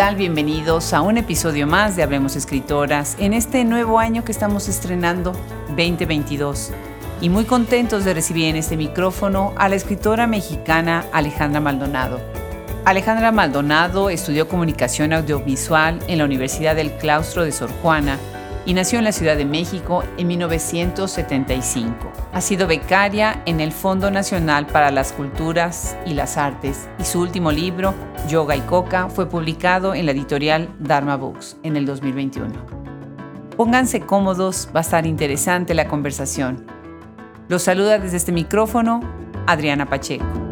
Bienvenidos a un episodio más de Hablemos Escritoras en este nuevo año que estamos estrenando, 2022. Y muy contentos de recibir en este micrófono a la escritora mexicana Alejandra Maldonado. Alejandra Maldonado estudió comunicación audiovisual en la Universidad del Claustro de Sor Juana y nació en la Ciudad de México en 1975. Ha sido becaria en el Fondo Nacional para las Culturas y las Artes y su último libro, Yoga y Coca, fue publicado en la editorial Dharma Books en el 2021. Pónganse cómodos, va a estar interesante la conversación. Los saluda desde este micrófono Adriana Pacheco.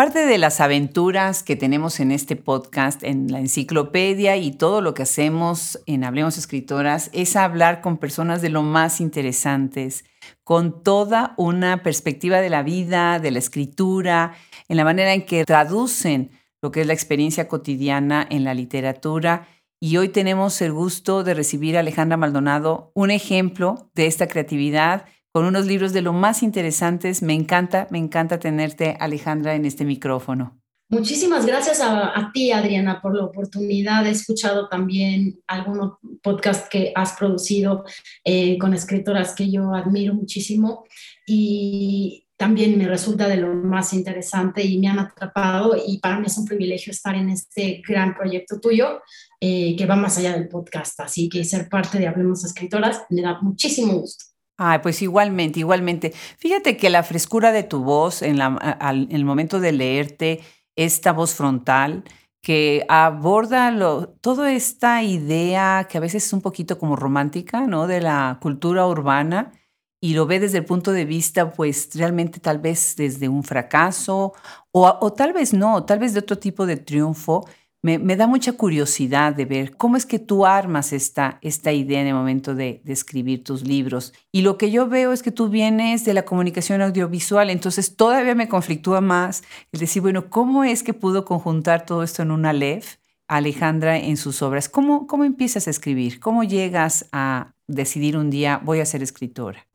Parte de las aventuras que tenemos en este podcast, en la enciclopedia y todo lo que hacemos en Hablemos Escritoras es hablar con personas de lo más interesantes, con toda una perspectiva de la vida, de la escritura, en la manera en que traducen lo que es la experiencia cotidiana en la literatura. Y hoy tenemos el gusto de recibir a Alejandra Maldonado, un ejemplo de esta creatividad con unos libros de lo más interesantes. Me encanta, me encanta tenerte, Alejandra, en este micrófono. Muchísimas gracias a, ti, Adriana, por la oportunidad. He escuchado también algunos podcasts que has producido eh, con escritoras que yo admiro muchísimo y también me resulta de lo más interesante y me han atrapado y para mí es un privilegio estar en este gran proyecto tuyo eh, que va más allá del podcast. Así que ser parte de Hablemos Escritoras me da muchísimo gusto. Ay, pues igualmente, igualmente. Fíjate que la frescura de tu voz en, el momento de leerte, esta voz frontal, que aborda lo, toda esta idea que a veces es un poquito como romántica, ¿no? De la cultura urbana y lo ve desde el punto de vista, pues realmente tal vez desde un fracaso o, o tal vez no, tal vez de otro tipo de triunfo me, da mucha curiosidad de ver cómo es que tú armas esta, esta idea en el momento de, escribir tus libros. Y lo que yo veo es que tú vienes de la comunicación audiovisual, entonces todavía me conflictúa más el decir, bueno, ¿cómo es que pudo conjuntar todo esto en una LEF? Alejandra en sus obras. ¿Cómo, ¿Cómo empiezas a escribir? ¿Cómo llegas a decidir un día voy a ser escritora?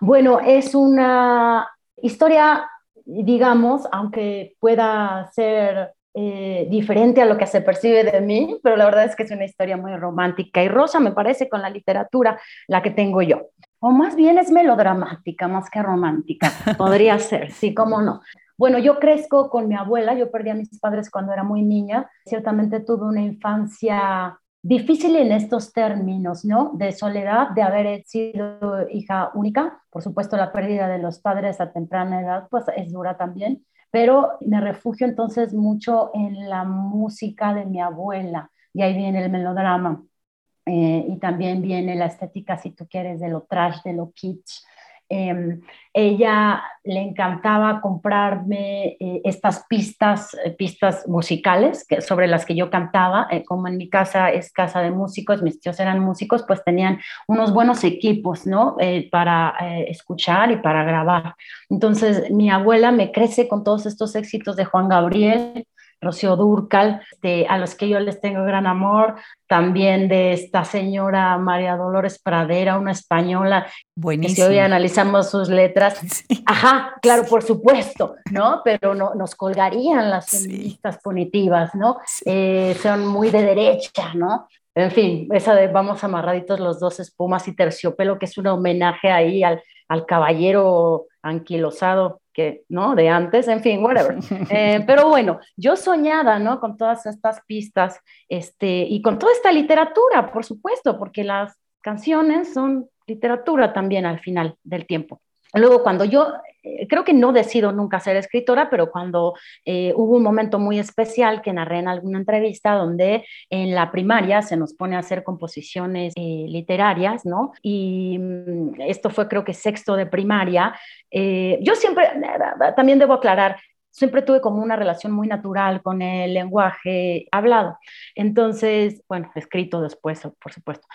Bueno, es una historia, digamos, aunque pueda ser eh, diferente a lo que se percibe de mí, pero la verdad es que es una historia muy romántica y rosa me parece con la literatura la que tengo yo. O más bien es melodramática más que romántica, podría ser, sí, cómo no. Bueno, yo crezco con mi abuela, yo perdí a mis padres cuando era muy niña, ciertamente tuve una infancia difícil en estos términos, ¿no? De soledad, de haber sido hija única, por supuesto la pérdida de los padres a temprana edad, pues es dura también, pero me refugio entonces mucho en la música de mi abuela y ahí viene el melodrama eh, y también viene la estética, si tú quieres, de lo trash, de lo kitsch, Em, ella le encantaba comprarme eh, estas pistas, eh, pistas musicales que, sobre las que yo cantaba. Eh, como en mi casa es casa de músicos, mis tíos eran músicos, pues tenían unos buenos equipos, ¿no? para escuchar y para grabar. Entonces, mi abuela me crece con todos estos éxitos de Juan Gabriel, Rocío Durcal, a los que yo les tengo gran amor, también de esta señora María Dolores Pradera, una española, Buenísimo. que si hoy analizamos sus letras, ajá, claro, por supuesto, ¿no? Pero no, nos colgarían las feministas punitivas, ¿no? Eh, son muy de derecha, ¿no? En fin, esa de vamos amarraditos los dos espumas y terciopelo, que es un homenaje ahí al, al caballero anquilosado que, ¿no? De antes, en fin, whatever. Eh, pero bueno, yo soñada, ¿no? Con todas estas pistas, este, y con toda esta literatura, por supuesto, porque las canciones son literatura también al final del tiempo. Luego, cuando yo, creo que no decido nunca ser escritora, pero cuando eh, hubo un momento muy especial que narré en alguna entrevista donde en la primaria se nos pone a hacer composiciones eh, literarias, ¿no? Y mm, esto fue creo que sexto de primaria. yo siempre, también debo aclarar, siempre tuve como una relación muy natural con el lenguaje hablado. Entonces, bueno, escrito después, por supuesto.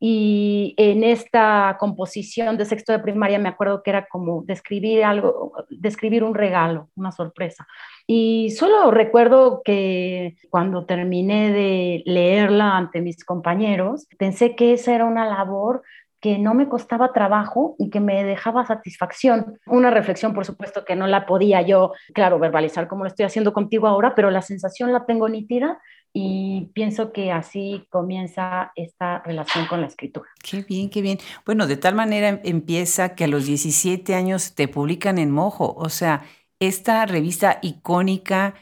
Y en esta composición de sexto de primaria me acuerdo que era como describir algo, describir un regalo, una sorpresa. Y solo recuerdo que cuando terminé de leerla ante mis compañeros, pensé que esa era una labor que no me costaba trabajo y que me dejaba satisfacción. Una reflexión, por supuesto, que no la podía yo, claro, verbalizar como lo estoy haciendo contigo ahora, pero la sensación la tengo nítida y pienso que así comienza esta relación con la escritura. Qué bien, qué bien. Bueno, de tal manera empieza que a los 17 años te publican en Mojo, o sea, esta revista icónica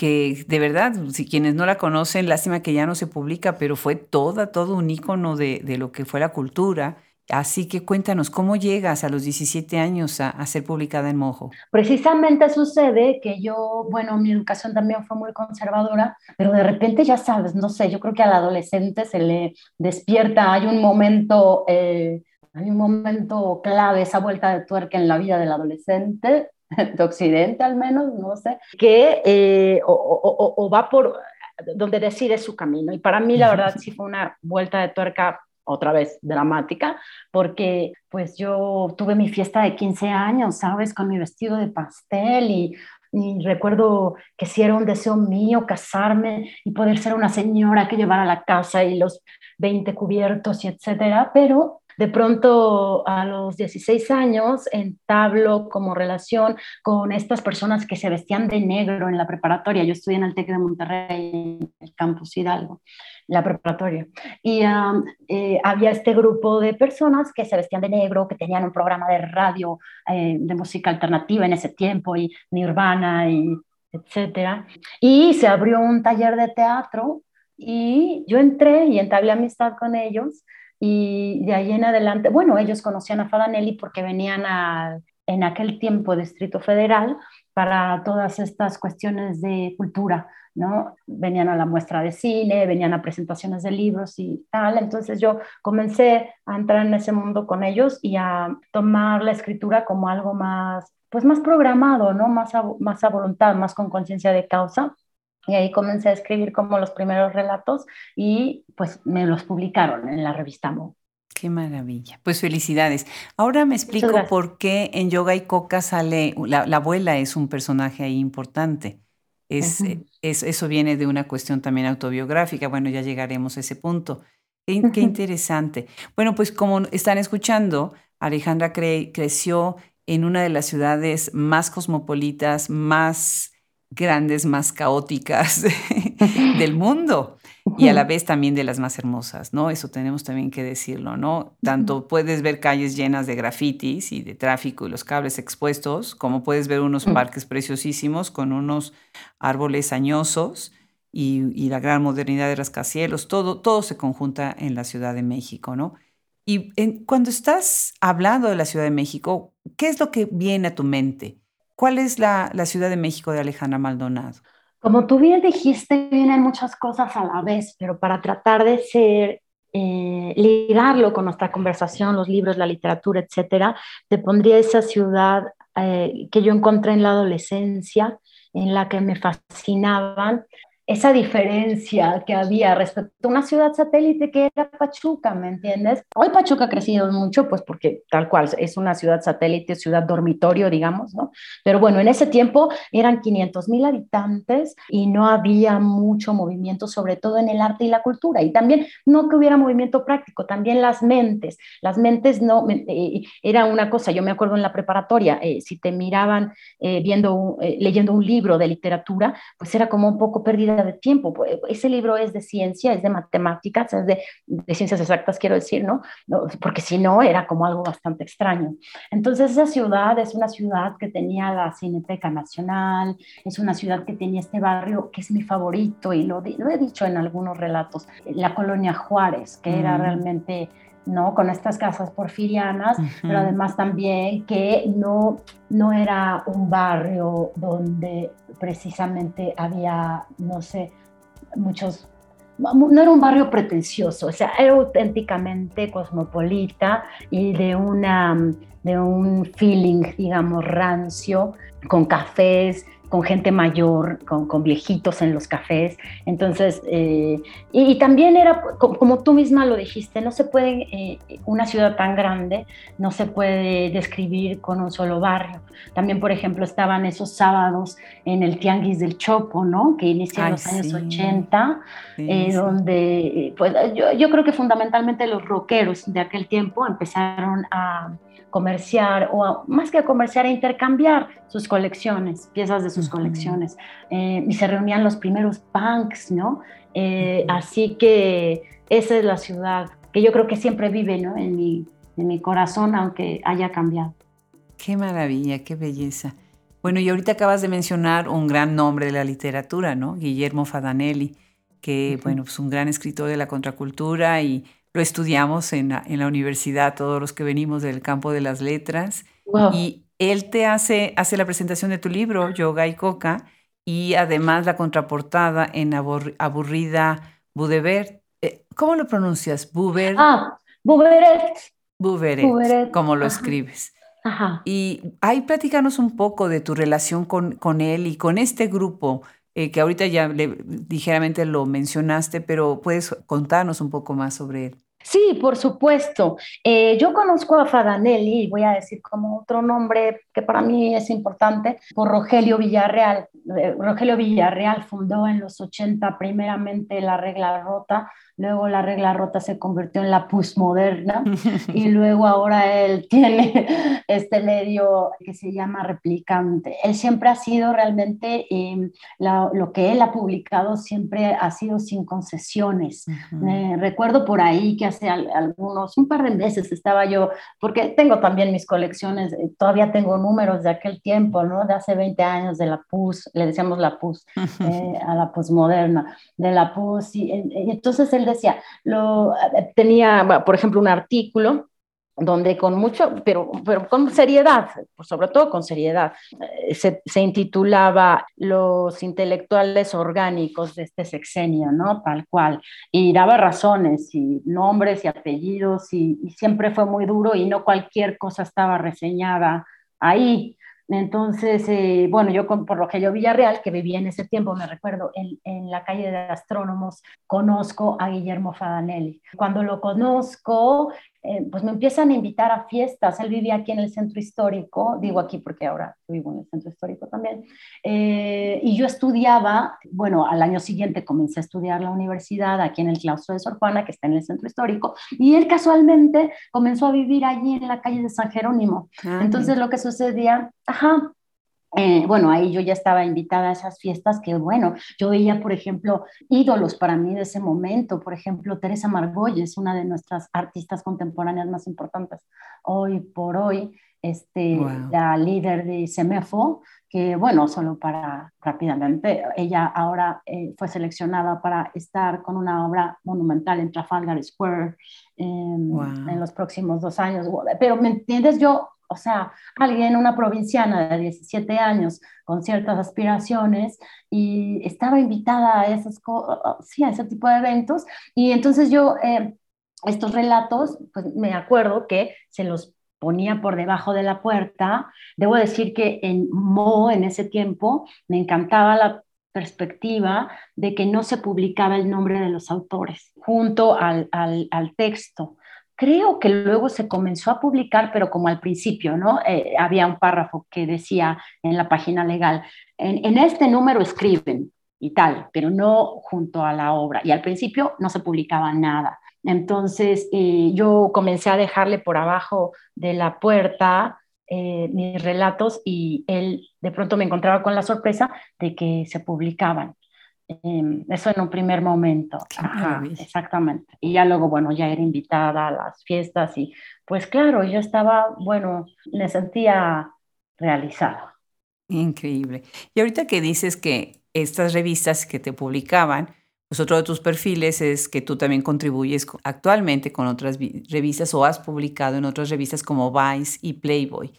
que de verdad, si quienes no la conocen, lástima que ya no se publica, pero fue toda, todo un ícono de, lo que fue la cultura. Así que cuéntanos, ¿cómo llegas a los 17 años a, a, ser publicada en Mojo? Precisamente sucede que yo, bueno, mi educación también fue muy conservadora, pero de repente ya sabes, no sé, yo creo que al adolescente se le despierta, hay un momento, eh, hay un momento clave, esa vuelta de tuerca en la vida del adolescente, de Occidente al menos, no sé, que eh, o, o, o, va por donde decide su camino. Y para mí la verdad sí fue una vuelta de tuerca otra vez dramática, porque pues yo tuve mi fiesta de 15 años, ¿sabes? Con mi vestido de pastel y, y recuerdo que si era un deseo mío casarme y poder ser una señora que llevara la casa y los 20 cubiertos y etcétera, pero de pronto a los 16 años entablo como relación con estas personas que se vestían de negro en la preparatoria. Yo estudié en el TEC de Monterrey, en el campus Hidalgo, la preparatoria. Y eh, había este grupo de personas que se vestían de negro, que tenían un programa de radio eh, de música alternativa en ese tiempo, y Nirvana, y etcétera. Y se abrió un taller de teatro y yo entré y entablé amistad con ellos y de ahí en adelante, bueno, ellos conocían a Fadanelli porque venían a, en aquel tiempo Distrito Federal para todas estas cuestiones de cultura, ¿no? Venían a la muestra de cine, venían a presentaciones de libros y tal. Entonces yo comencé a entrar en ese mundo con ellos y a tomar la escritura como algo más, pues más programado, ¿no? Más más a voluntad, más con conciencia de causa. Y ahí comencé a escribir como los primeros relatos y pues me los publicaron en la revista Mo. Qué maravilla. Pues felicidades. Ahora me explico por qué en Yoga y Coca sale, la, la, abuela es un personaje ahí importante. Es, uh -huh. es, eso viene de una cuestión también autobiográfica. Bueno, ya llegaremos a ese punto. Qué, uh -huh. qué interesante. Bueno, pues como están escuchando, Alejandra cre creció en una de las ciudades más cosmopolitas, más grandes, más caóticas del mundo y a la vez también de las más hermosas, ¿no? Eso tenemos también que decirlo, ¿no? Tanto puedes ver calles llenas de grafitis y de tráfico y los cables expuestos, como puedes ver unos parques preciosísimos con unos árboles añosos y, y la gran modernidad de rascacielos, todo, todo se conjunta en la Ciudad de México, ¿no? Y en, cuando estás hablando de la Ciudad de México, ¿qué es lo que viene a tu mente? ¿Cuál es la, la, Ciudad de México de Alejandra Maldonado? Como tú bien dijiste, vienen muchas cosas a la vez, pero para tratar de ser, eh, ligarlo con nuestra conversación, los libros, la literatura, etcétera, te pondría esa ciudad eh, que yo encontré en la adolescencia, en la que me fascinaban esa diferencia que había respecto a una ciudad satélite que era Pachuca, ¿me entiendes? Hoy Pachuca ha crecido mucho, pues porque tal cual es una ciudad satélite, ciudad dormitorio, digamos, ¿no? Pero bueno, en ese tiempo eran 500 mil habitantes y no había mucho movimiento, sobre todo en el arte y la cultura. Y también no que hubiera movimiento práctico, también las mentes. Las mentes no, eh, era una cosa, yo me acuerdo en la preparatoria, eh, si te miraban eh, viendo, leyendo un libro de literatura, pues era como un poco perdida de tiempo. Ese libro es de ciencia, es de matemáticas, es de, de ciencias exactas, quiero decir, ¿no? ¿no? Porque si no, era como algo bastante extraño. Entonces, esa ciudad es una ciudad que tenía la Cineteca Nacional, es una ciudad que tenía este barrio que es mi favorito y lo, lo he dicho en algunos relatos, la colonia Juárez, que mm. era realmente ¿no? Con estas casas porfirianas, uh -huh. pero además también que no, no era un barrio donde precisamente había, no sé, muchos, no era un barrio pretencioso, o sea, era auténticamente cosmopolita y de una de un feeling, digamos, rancio, con cafés con gente mayor, con, viejitos en los cafés. Entonces, eh, y, también era, como, tú misma lo dijiste, no se puede, eh, una ciudad tan grande no se puede describir con un solo barrio. También, por ejemplo, estaban esos sábados en el Tianguis del Chopo, ¿no? Que inicia en los años 80, eh, donde, pues yo, yo creo que fundamentalmente los rockeros de aquel tiempo empezaron a comerciar o más que a comerciar, a intercambiar sus colecciones, piezas de sus colecciones. Eh, y se reunían los primeros punks, ¿no? Eh, así que esa es la ciudad que yo creo que siempre vive, ¿no? En mi, en mi corazón, aunque haya cambiado. Qué maravilla, qué belleza. Bueno, y ahorita acabas de mencionar un gran nombre de la literatura, ¿no? Guillermo Fadanelli, que, bueno, es pues un gran escritor de la contracultura y lo estudiamos en la, universidad, todos los que venimos del campo de las letras. Y él te hace, hace la presentación de tu libro, Yoga y Coca, y además la contraportada en Aburrida Budebert. Eh, ¿Cómo lo pronuncias? Buber. Ah, Buberet. Buberet, como lo escribes. Ajá. Y ahí platícanos un poco de tu relación con, con él y con este grupo eh, que ahorita ya ligeramente lo mencionaste, pero puedes contarnos un poco más sobre él. Sí, por supuesto. Eh, yo conozco a Fadanelli, y voy a decir como otro nombre que para mí es importante, por Rogelio Villarreal. Eh, Rogelio Villarreal fundó en los 80 primeramente la regla rota, luego la regla rota se convirtió en la postmoderna y luego ahora él tiene este medio que se llama replicante. Él siempre ha sido realmente, em, lo que él ha publicado siempre ha sido sin concesiones. recuerdo por ahí que hace algunos, un par de meses estaba yo, porque tengo también mis colecciones, eh, todavía tengo números de aquel tiempo, ¿no? De hace 20 años de la PUS, le decíamos la PUS, eh, a la postmoderna, de la PUS, y, y entonces él decía, lo, tenía, por ejemplo, un artículo donde con mucho, pero, pero con seriedad, sobre todo con seriedad, eh, se, intitulaba Los intelectuales orgánicos de este sexenio, ¿no? Tal cual. Y daba razones y nombres y apellidos y siempre fue muy duro y no cualquier cosa estaba reseñada ahí. Entonces, eh, bueno, yo por Rogelio Villarreal, que vivía en ese tiempo, me recuerdo, en, en, la calle de astrónomos, conozco a Guillermo Fadanelli. Cuando lo conozco, eh, pues me empiezan a invitar a fiestas. Él vivía aquí en el centro histórico, digo aquí porque ahora vivo en el centro histórico también. Eh, y yo estudiaba, bueno, al año siguiente comencé a estudiar la universidad aquí en el claustro de Sor Juana, que está en el centro histórico, y él casualmente comenzó a vivir allí en la calle de San Jerónimo. Ah, Entonces lo que sucedía, ajá, eh, bueno, ahí yo ya estaba invitada a esas fiestas que, bueno, yo veía, por ejemplo, ídolos para mí de ese momento, por ejemplo, Teresa Margolles, una de nuestras artistas contemporáneas más importantes hoy por hoy, este, la líder de SEMEFO, que, bueno, solo para rápidamente, ella ahora eh, fue seleccionada para estar con una obra monumental en Trafalgar Square em, en los próximos dos años. Pero, ¿me entiendes? Yo o sea, alguien, una provinciana de 17 años con ciertas aspiraciones y estaba invitada a, esas sí, a ese tipo de eventos. Y entonces yo, eh, estos relatos, pues me acuerdo que se los ponía por debajo de la puerta. Debo decir que en Mo, en ese tiempo, me encantaba la perspectiva de que no se publicaba el nombre de los autores junto al, al, al texto creo que luego se comenzó a publicar, pero como al principio, ¿no? Eh, había un párrafo que decía en la página legal, en, este número escriben y tal, pero no junto a la obra. Y al principio no se publicaba nada. Entonces eh, yo comencé a dejarle por abajo de la puerta eh, mis relatos y él de pronto me encontraba con la sorpresa de que se publicaban. Em, eso en un primer momento. exactamente. Y ya luego, bueno, ya era invitada a las fiestas y pues claro, yo estaba, bueno, me sentía realizada. Increíble. Y ahorita que dices que estas revistas que te publicaban, pues otro de tus perfiles es que tú también contribuyes actualmente con otras revistas o has publicado en otras revistas como Vice y Playboy.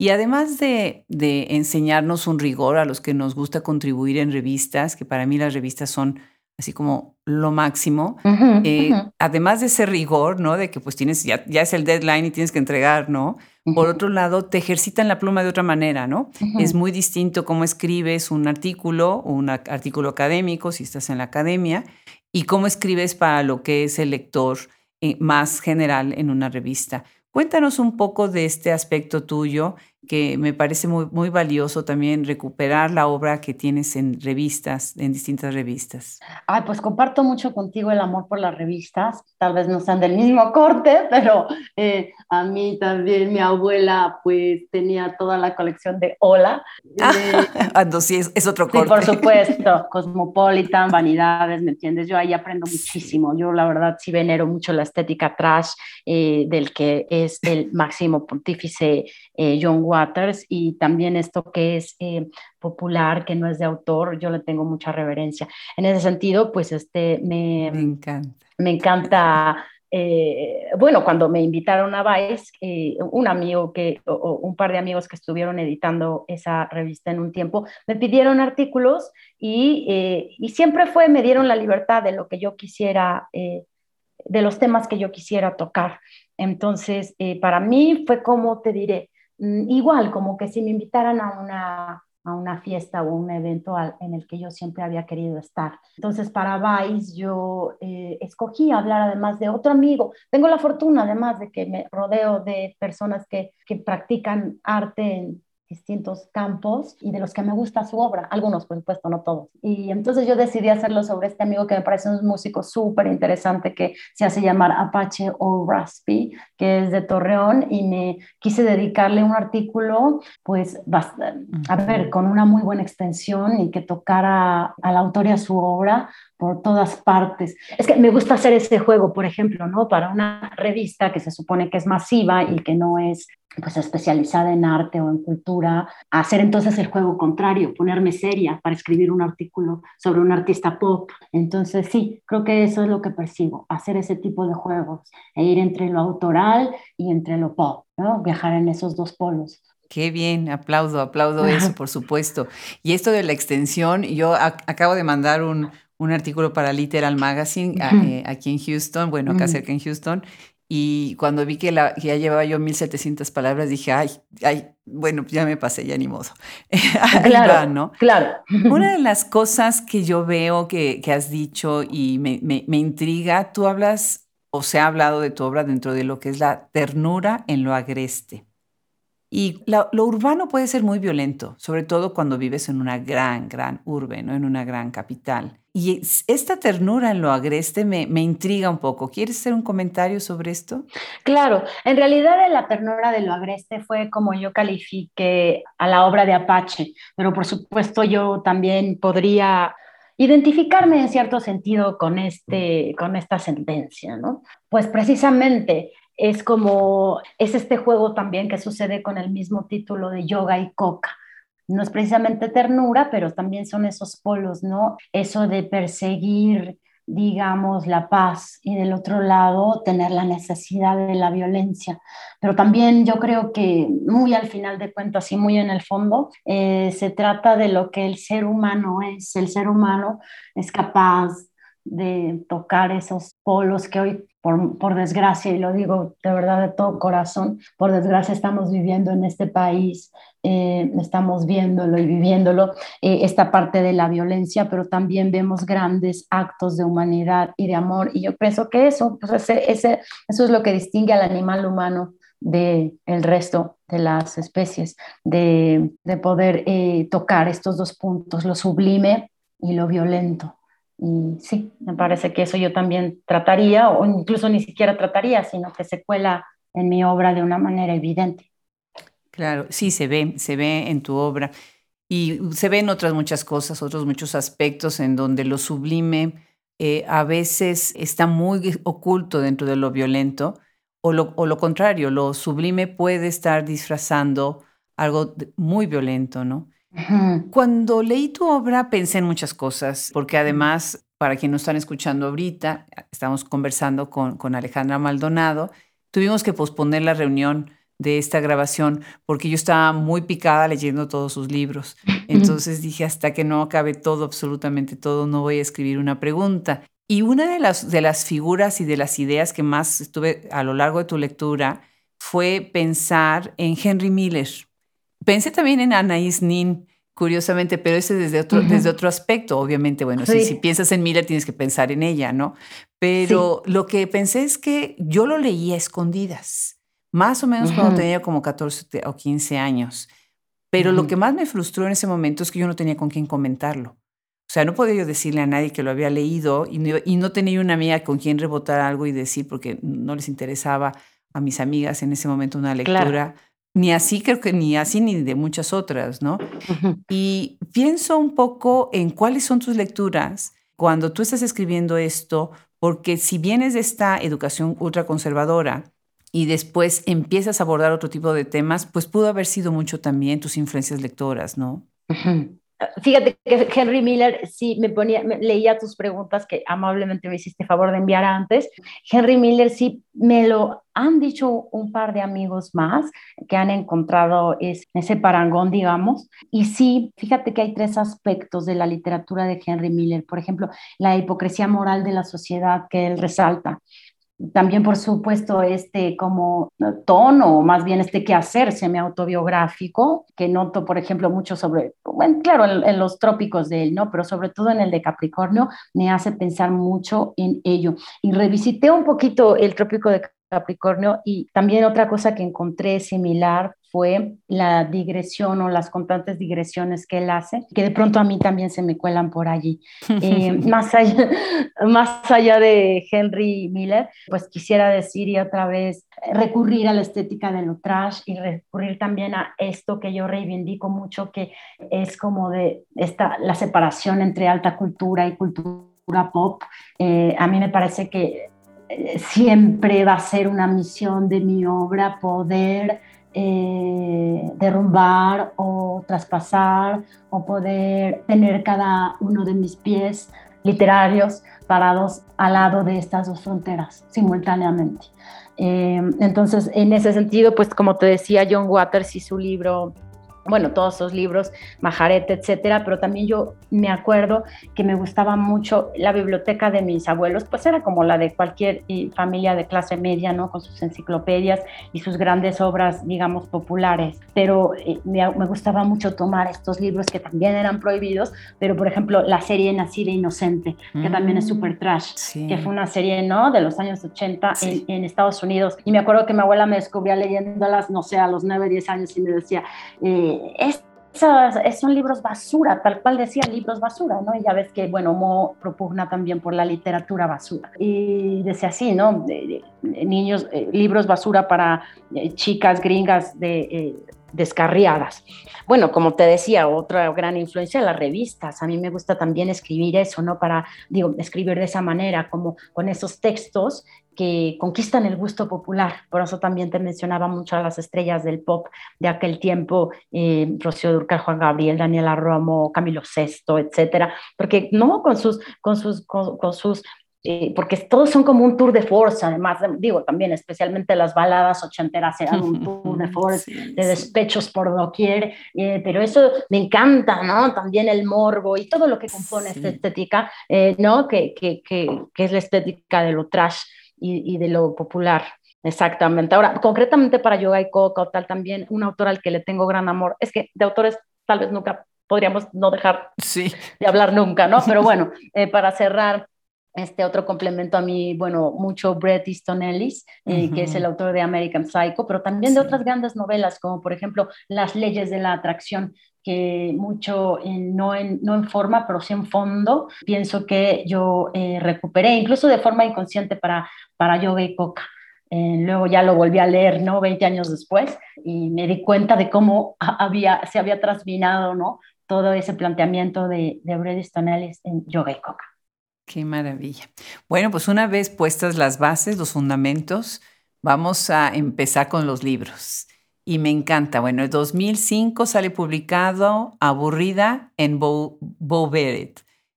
Y además de, enseñarnos un rigor a los que nos gusta contribuir en revistas, que para mí las revistas son así como lo máximo, eh, además de ese rigor, ¿no? De que pues tienes, ya, ya es el deadline y tienes que entregar, ¿no? Por otro lado, te ejercitan la pluma de otra manera, ¿no? Es muy distinto cómo escribes un artículo, un artículo académico, si estás en la academia, y cómo escribes para lo que es el lector eh, más general en una revista. Cuéntanos un poco de este aspecto tuyo que me parece muy, muy valioso también recuperar la obra que tienes en revistas, en distintas revistas. Ay, pues comparto mucho contigo el amor por las revistas, tal vez no sean del mismo corte, pero eh, a mí también mi abuela pues tenía toda la colección de Hola. Ah, sí, es, otro corte. Sí, por supuesto, Cosmopolitan, Vanidades, ¿me entiendes? Yo ahí aprendo muchísimo, yo la verdad sí venero mucho la estética trash eh, del que es el máximo pontífice eh, John Waters y también esto que es eh, popular, que no es de autor, yo le tengo mucha reverencia. En ese sentido, pues este, me, me encanta. Me encanta eh, bueno, cuando me invitaron a Vice, un amigo que, o, un par de amigos que estuvieron editando esa revista en un tiempo, me pidieron artículos y, y siempre fue, me dieron la libertad de lo que yo quisiera, de los temas que yo quisiera tocar. Entonces, para mí fue como, te diré, igual, como que si me invitaran a una, a una fiesta o un evento en el que yo siempre había querido estar. Entonces, para Vice yo eh, escogí hablar además de otro amigo. Tengo la fortuna además de que me rodeo de personas que, que practican arte en, distintos campos y de los que me gusta su obra, algunos por supuesto, no todos. Y entonces yo decidí hacerlo sobre este amigo que me parece un músico súper interesante que se hace llamar Apache o Raspy, que es de Torreón y me quise dedicarle un artículo, pues, a ver, con una muy buena extensión y que tocara a la autor y a su obra por todas partes. Es que me gusta hacer ese juego, por ejemplo, ¿no? Para una revista que se supone que es masiva y que no es pues especializada en arte o en cultura, hacer entonces el juego contrario, ponerme seria para escribir un artículo sobre un artista pop. Entonces sí, creo que eso es lo que persigo, hacer ese tipo de juegos e ir entre lo autoral y entre lo pop, ¿no? Viajar en esos dos polos. Qué bien, aplaudo, aplaudo eso, por supuesto. Y esto de la extensión, yo acabo de mandar un, un artículo para Literal Magazine eh, aquí en Houston, bueno, acá cerca en Houston, y cuando vi que, la, ya llevaba yo 1700 palabras, dije, ay, ay, bueno, ya me pasé, ya ni modo. claro, ¿no? claro. Una de las cosas que yo veo que, que has dicho y me, me, me, intriga, tú hablas o se ha hablado de tu obra dentro de lo que es la ternura en lo agreste. Y lo urbano puede ser muy violento, sobre todo cuando vives en una gran, gran urbe, ¿no? en una gran capital. Y esta ternura en lo agreste me, intriga un poco. ¿Quieres hacer un comentario sobre esto? Claro, en realidad la ternura de lo agreste fue como yo califique a la obra de Apache, pero por supuesto yo también podría identificarme en cierto sentido con, este, con esta sentencia, ¿no? Pues precisamente es como, es este juego también que sucede con el mismo título de yoga y coca. No es precisamente ternura, pero también son esos polos, ¿no? Eso de perseguir, digamos, la paz y del otro lado tener la necesidad de la violencia. Pero también yo creo que muy al final de cuentas y muy en el fondo, eh, se trata de lo que el ser humano es. El ser humano es capaz de tocar esos polos que hoy, por, desgracia, y lo digo de verdad de todo corazón, por desgracia estamos viviendo en este país, eh, estamos viéndolo y viviéndolo, eh, esta parte de la violencia, pero también vemos grandes actos de humanidad y de amor. Y yo pienso que eso, pues ese, ese, eso es lo que distingue al animal humano del el resto de las especies, de, de poder eh, tocar estos dos puntos, lo sublime y lo violento. Y sí, me parece que eso yo también trataría, o incluso ni siquiera trataría, sino que se cuela en mi obra de una manera evidente. Claro, sí, se ve, se ve en tu obra. Y se ven otras muchas cosas, otros muchos aspectos en donde lo sublime eh, a veces está muy oculto dentro de lo violento, o lo, o lo contrario, lo sublime puede estar disfrazando algo muy violento, ¿no? Cuando leí tu obra pensé en muchas cosas, porque además, para quienes nos están escuchando ahorita, estamos conversando con, con Alejandra Maldonado, tuvimos que posponer la reunión de esta grabación porque yo estaba muy picada leyendo todos sus libros. Entonces dije, hasta que no acabe todo, absolutamente todo, no voy a escribir una pregunta. Y una de las, de las figuras y de las ideas que más estuve a lo largo de tu lectura fue pensar en Henry Miller. Pensé también en Anaïs Nin, curiosamente, pero ese desde otro, desde otro aspecto, obviamente. Bueno, si, piensas en Miller tienes que pensar en ella, ¿no? Pero lo que pensé es que yo lo leía a escondidas, más o menos cuando tenía como 14 o 15 años. Pero lo que más me frustró en ese momento es que yo no tenía con quién comentarlo. O sea, no podía yo decirle a nadie que lo había leído y no, y no tenía una amiga con quien rebotar algo y decir porque no les interesaba a mis amigas en ese momento una lectura. Ni así, creo que ni así ni de muchas otras, ¿no? Y pienso un poco en cuáles son tus lecturas cuando tú estás escribiendo esto, porque si vienes de esta educación ultraconservadora y después empiezas a abordar otro tipo de temas, pues pudo haber sido mucho también tus influencias lectoras, ¿no? Fíjate que Henry Miller sí me ponía, leía tus preguntas que amablemente me hiciste favor de enviar antes. Henry Miller sí me lo han dicho un par de amigos más que han encontrado ese parangón, digamos. Y sí, fíjate que hay tres aspectos de la literatura de Henry Miller. Por ejemplo, la hipocresía moral de la sociedad que él resalta también, por supuesto, este como tono, o más bien este quehacer semi-autobiográfico, que noto, por ejemplo, mucho sobre, bueno, claro, en, los trópicos de él, ¿no? Pero sobre todo en el de Capricornio, me hace pensar mucho en ello. Y revisité un poquito el trópico de Capricornio y también otra cosa que encontré similar fue la digresión o las constantes digresiones que él hace, que de pronto a mí también se me cuelan por allí. Eh, más, allá, más allá de Henry Miller, pues quisiera decir y otra vez recurrir a la estética de lo trash y recurrir también a esto que yo reivindico mucho, que es como de esta, la separación entre alta cultura y cultura pop. Eh, a mí me parece que eh, siempre va a ser una misión de mi obra poder eh, derrumbar o traspasar o poder tener cada uno de mis pies literarios parados al lado de estas dos fronteras simultáneamente. Eh, entonces, en ese sentido, pues como te decía John Waters y su libro bueno, todos esos libros, Majarete, etcétera, pero también yo me acuerdo que me gustaba mucho la biblioteca de mis abuelos, pues era como la de cualquier familia de clase media, ¿no? Con sus enciclopedias y sus grandes obras, digamos, populares. Pero eh, me, gustaba mucho tomar estos libros que también eran prohibidos, pero por ejemplo, la serie Nacida Inocente, que también es super mm, trash, que fue una serie, ¿no? De los años 80 en, en, Estados Unidos. Y me acuerdo que mi abuela me descubría leyéndolas, no sé, a los 9, 10 años y me decía, eh, esos son libros basura, tal cual decía libros basura, ¿no? Y ya ves que, bueno, Mo propugna también por la literatura basura. Y decía así, ¿no? niños, eh, libros basura para eh, chicas gringas de, eh, descarriadas. Bueno, como te decía, otra gran influencia, las revistas. A mí me gusta también escribir eso, ¿no? Para, digo, escribir de esa manera, como con esos textos que conquistan el gusto popular. Por eso también te mencionaba mucho a las estrellas del pop de aquel tiempo, eh, Rocío Durcal, Juan Gabriel, Daniela Romo, Camilo Sesto, etcétera, porque no con sus, con sus, con, sus eh, porque todos son como un tour de force, además, digo, también especialmente las baladas ochenteras eran un tour de force, de despechos por doquier, eh, pero eso me encanta, ¿no? También el morbo y todo lo que compone esta estética, ¿no? Que, que, que, que, es la estética de lo trash y, de lo popular. Exactamente. Ahora, concretamente para Yoga y Coca o tal, también un autor al que le tengo gran amor, es que de autores tal vez nunca podríamos no dejar sí. de hablar nunca, ¿no? Pero bueno, eh, para cerrar, este otro complemento a mí, bueno, mucho Bret Easton Ellis, eh, que es el autor de American Psycho, pero también de otras grandes novelas, como por ejemplo Las leyes de la atracción, que mucho no, en, no en forma, pero sí en fondo, pienso que yo eh, recuperé, incluso de forma inconsciente para, para Yoga y Coca. Eh, luego ya lo volví a leer, ¿no? 20 años después, y me di cuenta de cómo había, se había trasminado, ¿no? Todo ese planteamiento de, de Bret Easton Ellis en Yoga y Coca. Qué maravilla. Bueno, pues una vez puestas las bases, los fundamentos, vamos a empezar con los libros. Y me encanta. Bueno, en 2005 sale publicado Aburrida en Bo,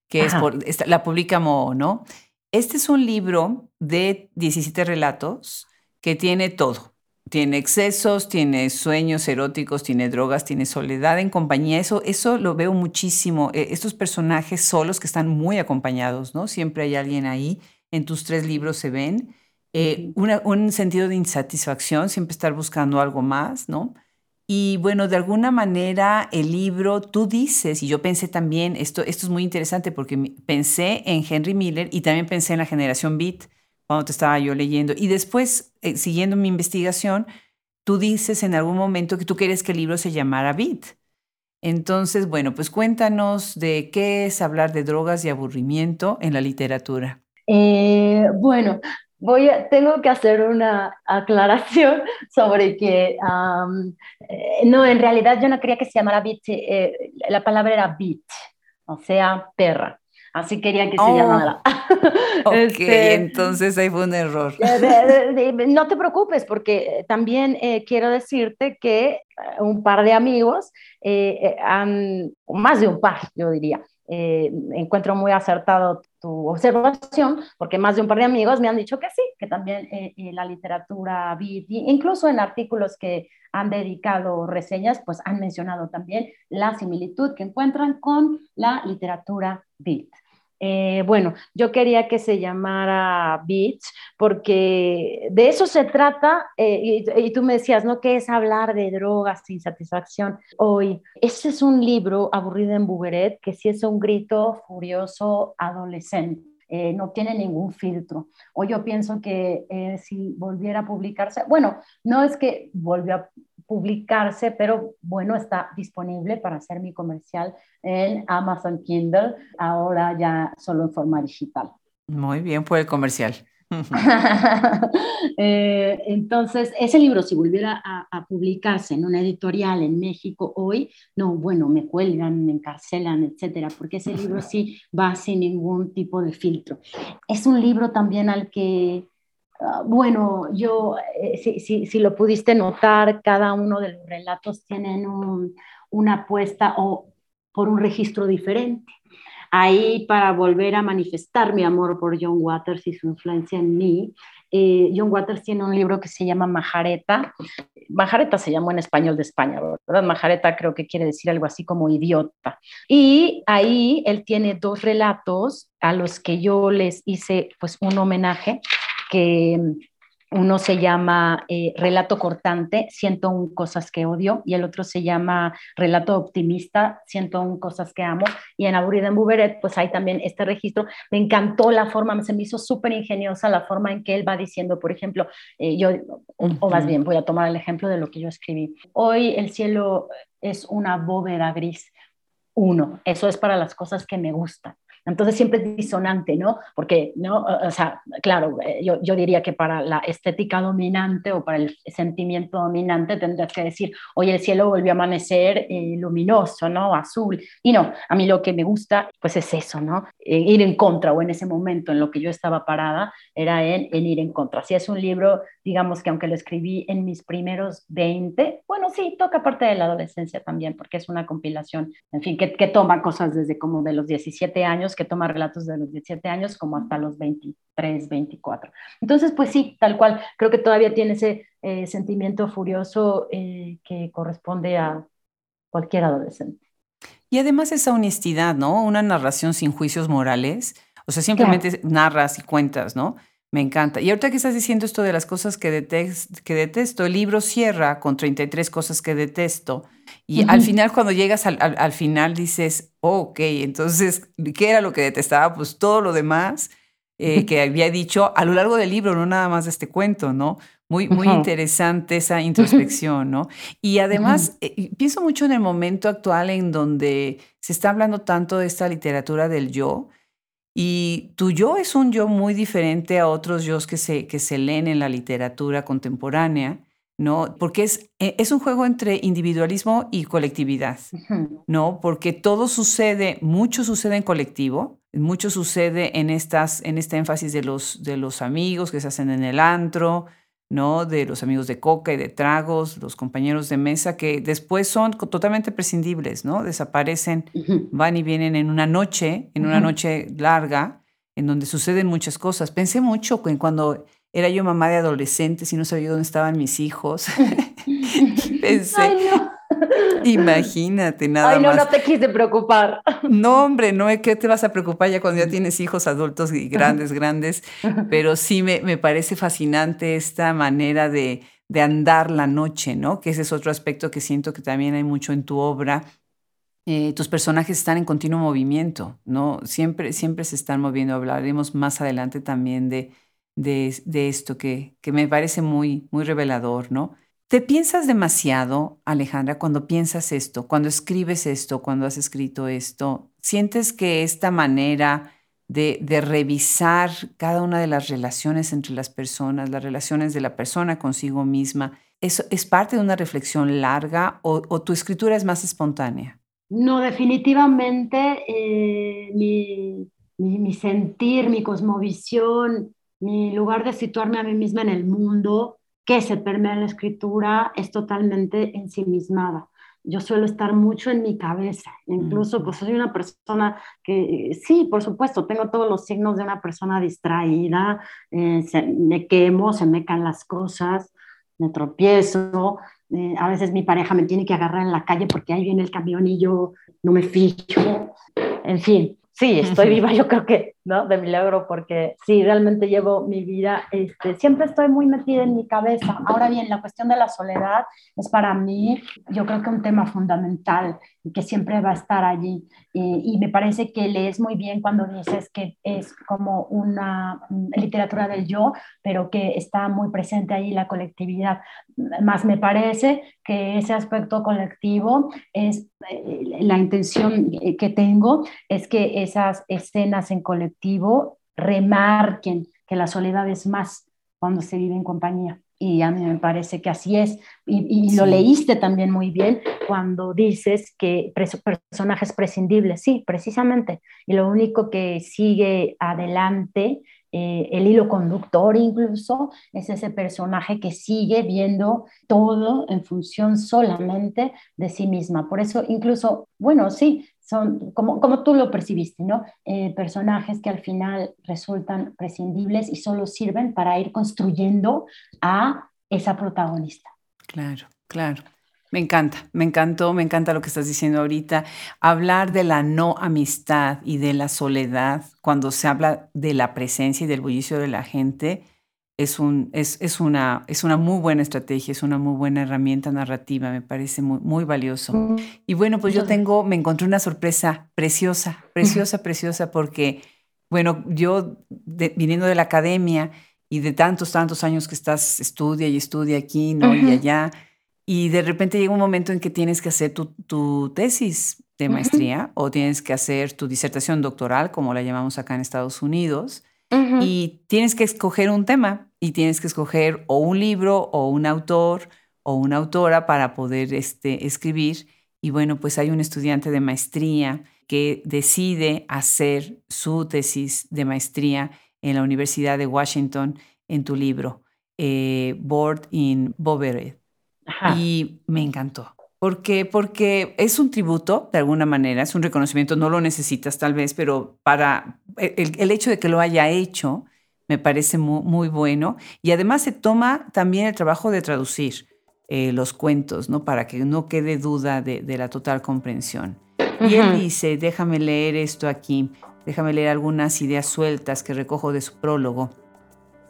que es por, la publica Mo, ¿no? Este es un libro de 17 relatos que tiene todo tiene excesos, tiene sueños eróticos, tiene drogas, tiene soledad en compañía. Eso, eso lo veo muchísimo. Eh, estos personajes solos que están muy acompañados, ¿no? Siempre hay alguien ahí. En tus tres libros se ven. eh, un sentido de insatisfacción, siempre estar buscando algo más, ¿no? Y bueno, de alguna manera el libro, tú dices, y yo pensé también, esto, esto es muy interesante porque pensé en Henry Miller y también pensé en la generación Beat cuando te estaba yo leyendo. Y después, eh, siguiendo mi investigación, tú dices en algún momento que tú querías que el libro se llamara Beat. Entonces, bueno, pues cuéntanos de qué es hablar de drogas y aburrimiento en la literatura. Eh, bueno, voy tengo que hacer una aclaración sobre que, eh, no, en realidad yo no quería que se llamara beat, eh, la palabra era beat, o sea, perra. Así quería que se oh. llamara. ok, este, entonces ahí fue un error. no te preocupes, porque también eh, quiero decirte que un par de amigos han, más de un par, yo diría, encuentro muy acertado tu observación, porque más de un par de amigos me han dicho que sí, que también eh, eh, la literatura beat, incluso en artículos que han dedicado reseñas, pues han mencionado también la similitud que encuentran con la literatura beat. Eh, bueno, yo quería que se llamara Beach porque de eso se trata y, y, tú me decías, ¿no? ¿Qué es hablar de drogas sin satisfacción hoy? Ese es un libro aburrido en Bugeret que sí es un grito furioso adolescente. Eh, no tiene ningún filtro. O yo pienso que eh, si volviera a publicarse, bueno, no es que volvió a publicarse, pero bueno, está disponible para hacer mi comercial en Amazon Kindle, ahora ya solo en forma digital. Muy bien, fue el comercial. Eh, entonces, ese libro, si volviera a, publicarse en una editorial en México hoy, no, bueno, me cuelgan, me encarcelan, etcétera, porque ese libro sí va sin ningún tipo de filtro. Es un libro también al que, bueno, yo, eh, si, si, lo pudiste notar, cada uno de los relatos tienen una apuesta o por un registro diferente ahí para volver a manifestar mi amor por John Waters y su influencia en mí. Eh, John Waters tiene un libro que se llama Majareta. Majareta se llamó en español de España, ¿verdad? Majareta creo que quiere decir algo así como idiota. Y ahí él tiene dos relatos a los que yo les hice pues un homenaje que uno se llama eh, Relato cortante, 101 cosas que odio, y el otro se llama Relato optimista, 101 cosas que amo. Y en Aburrida en Buberet, pues hay también este registro. Me encantó la forma, se me hizo súper ingeniosa la forma en que él va diciendo, por ejemplo, eh, yo, o, más bien, voy a tomar el ejemplo de lo que yo escribí. Hoy el cielo es una bóveda gris. Uno, eso es para las cosas que me gustan. Entonces siempre es disonante, ¿no? Porque, ¿no? O sea, claro, eh, yo, yo, diría que para la estética dominante o para el sentimiento dominante tendrías que decir, oye, el cielo volvió a amanecer eh, luminoso, ¿no? Azul. Y no, a mí lo que me gusta, pues es eso, ¿no? Eh, ir en contra o en ese momento en lo que yo estaba parada era en, en ir en contra. Si es un libro, digamos que aunque lo escribí en mis primeros 20, bueno, sí, toca parte de la adolescencia también, porque es una compilación, en fin, que, que toma cosas desde como de los 17 años que toma relatos de los 17 años como hasta los 23, 24. Entonces, pues sí, tal cual, creo que todavía tiene ese eh, sentimiento furioso eh, que corresponde a cualquier adolescente. Y además esa honestidad, ¿no? Una narración sin juicios morales. O sea, simplemente narras y cuentas, ¿no? Me encanta. Y ahorita que estás diciendo esto de las cosas que, que detesto, el libro cierra con 33 cosas que detesto. Y al final, cuando llegas al, al, final, dices, ok, entonces, ¿qué era lo que detestaba? Pues todo lo demás eh, que había dicho a lo largo del libro, no nada más de este cuento, ¿no? Muy, muy interesante esa introspección, ¿no? Y además, eh, pienso mucho en el momento actual en donde se está hablando tanto de esta literatura del yo y tu yo es un yo muy diferente a otros yo que se, que se leen en la literatura contemporánea, ¿no? Porque es, e, es un juego entre individualismo y colectividad, ¿no? Porque todo sucede, mucho sucede en colectivo, mucho sucede en, estas, en este énfasis de los, de los amigos que se hacen en el antro, ¿no? De los amigos de coca y de tragos, los compañeros de mesa, que después son totalmente prescindibles, ¿no? Desaparecen, van y vienen en una noche, en una noche larga, en donde suceden muchas cosas. Pensé mucho en cuando era yo mamá de adolescentes y no sabía dónde estaban mis hijos. Pensé, Imagínate, nada Ay, no, más. no te quise preocupar. No, hombre, no, ¿qué te vas a preocupar ya cuando ya tienes hijos adultos y grandes, grandes? Pero sí me, me parece fascinante esta manera de, de andar la noche, ¿no? Que ese es otro aspecto que siento que también hay mucho en tu obra. Eh, tus personajes están en continuo movimiento, ¿no? Siempre, siempre se están moviendo. Hablaremos más adelante también de, de, de esto que, que me parece muy, muy revelador, ¿no? ¿Te piensas demasiado, Alejandra, cuando piensas esto, cuando escribes esto, cuando has escrito esto? ¿Sientes que esta manera de, revisar cada una de las relaciones entre las personas, las relaciones de la persona consigo misma, ¿eso es parte de una reflexión larga o, tu escritura es más espontánea? No, definitivamente eh, mi, mi sentir, mi cosmovisión, mi lugar de situarme a mí misma en el mundo, que se permea en la escritura es totalmente ensimismada. Yo suelo estar mucho en mi cabeza, incluso pues soy una persona que sí, por supuesto, tengo todos los signos de una persona distraída, eh, se, me quemo, se me caen las cosas, me tropiezo, eh, a veces mi pareja me tiene que agarrar en la calle porque ahí viene el camión y yo no me fijo, en fin, sí, estoy viva, yo creo que, ¿no? De milagro, porque sí, realmente llevo mi vida, este, siempre estoy muy metida en mi cabeza. Ahora bien, la cuestión de la soledad es para mí, yo creo que un tema fundamental y que siempre va a estar allí. Y, y me parece que lees muy bien cuando dices que es como una literatura del yo, pero que está muy presente ahí la colectividad. Más me parece que ese aspecto colectivo es eh, la intención que tengo, es que esas escenas en colectivo remarquen que la soledad es más cuando se vive en compañía. Y a mí me parece que así es. Y, y lo leíste también muy bien cuando dices que personajes prescindibles. Sí, precisamente. Y lo único que sigue adelante eh, el hilo conductor incluso es ese personaje que sigue viendo todo en función solamente de sí misma. Por eso incluso, bueno, sí, son como, como tú lo percibiste, ¿no? Eh, personajes que al final resultan prescindibles y solo sirven para ir construyendo a esa protagonista. Claro, claro. Me encanta, me encantó, me encanta lo que estás diciendo ahorita. Hablar de la no amistad y de la soledad cuando se habla de la presencia y del bullicio de la gente es, un, es, es, una, es una muy buena estrategia, es una muy buena herramienta narrativa, me parece muy, muy valioso. Y bueno, pues yo tengo, me encontré una sorpresa preciosa, preciosa, preciosa, porque, bueno, yo de, viniendo de la academia y de tantos, tantos años que estás, estudia y estudia aquí, ¿no? Uh -huh. Y allá y de repente llega un momento en que tienes que hacer tu, tu tesis de maestría uh -huh. o tienes que hacer tu disertación doctoral, como la llamamos acá en Estados Unidos, uh -huh. y tienes que escoger un tema y tienes que escoger o un libro o un autor o una autora para poder este, escribir. Y bueno, pues hay un estudiante de maestría que decide hacer su tesis de maestría en la Universidad de Washington en tu libro, eh, Board in Bovered. Y me encantó. ¿Por qué? Porque es un tributo, de alguna manera, es un reconocimiento, no lo necesitas tal vez, pero para el, el hecho de que lo haya hecho me parece muy, muy, bueno. Y además se toma también el trabajo de traducir eh, los cuentos, ¿no? Para que no quede duda de, de la total comprensión. Uh -huh. Y él dice, déjame leer esto aquí, déjame leer algunas ideas sueltas que recojo de su prólogo.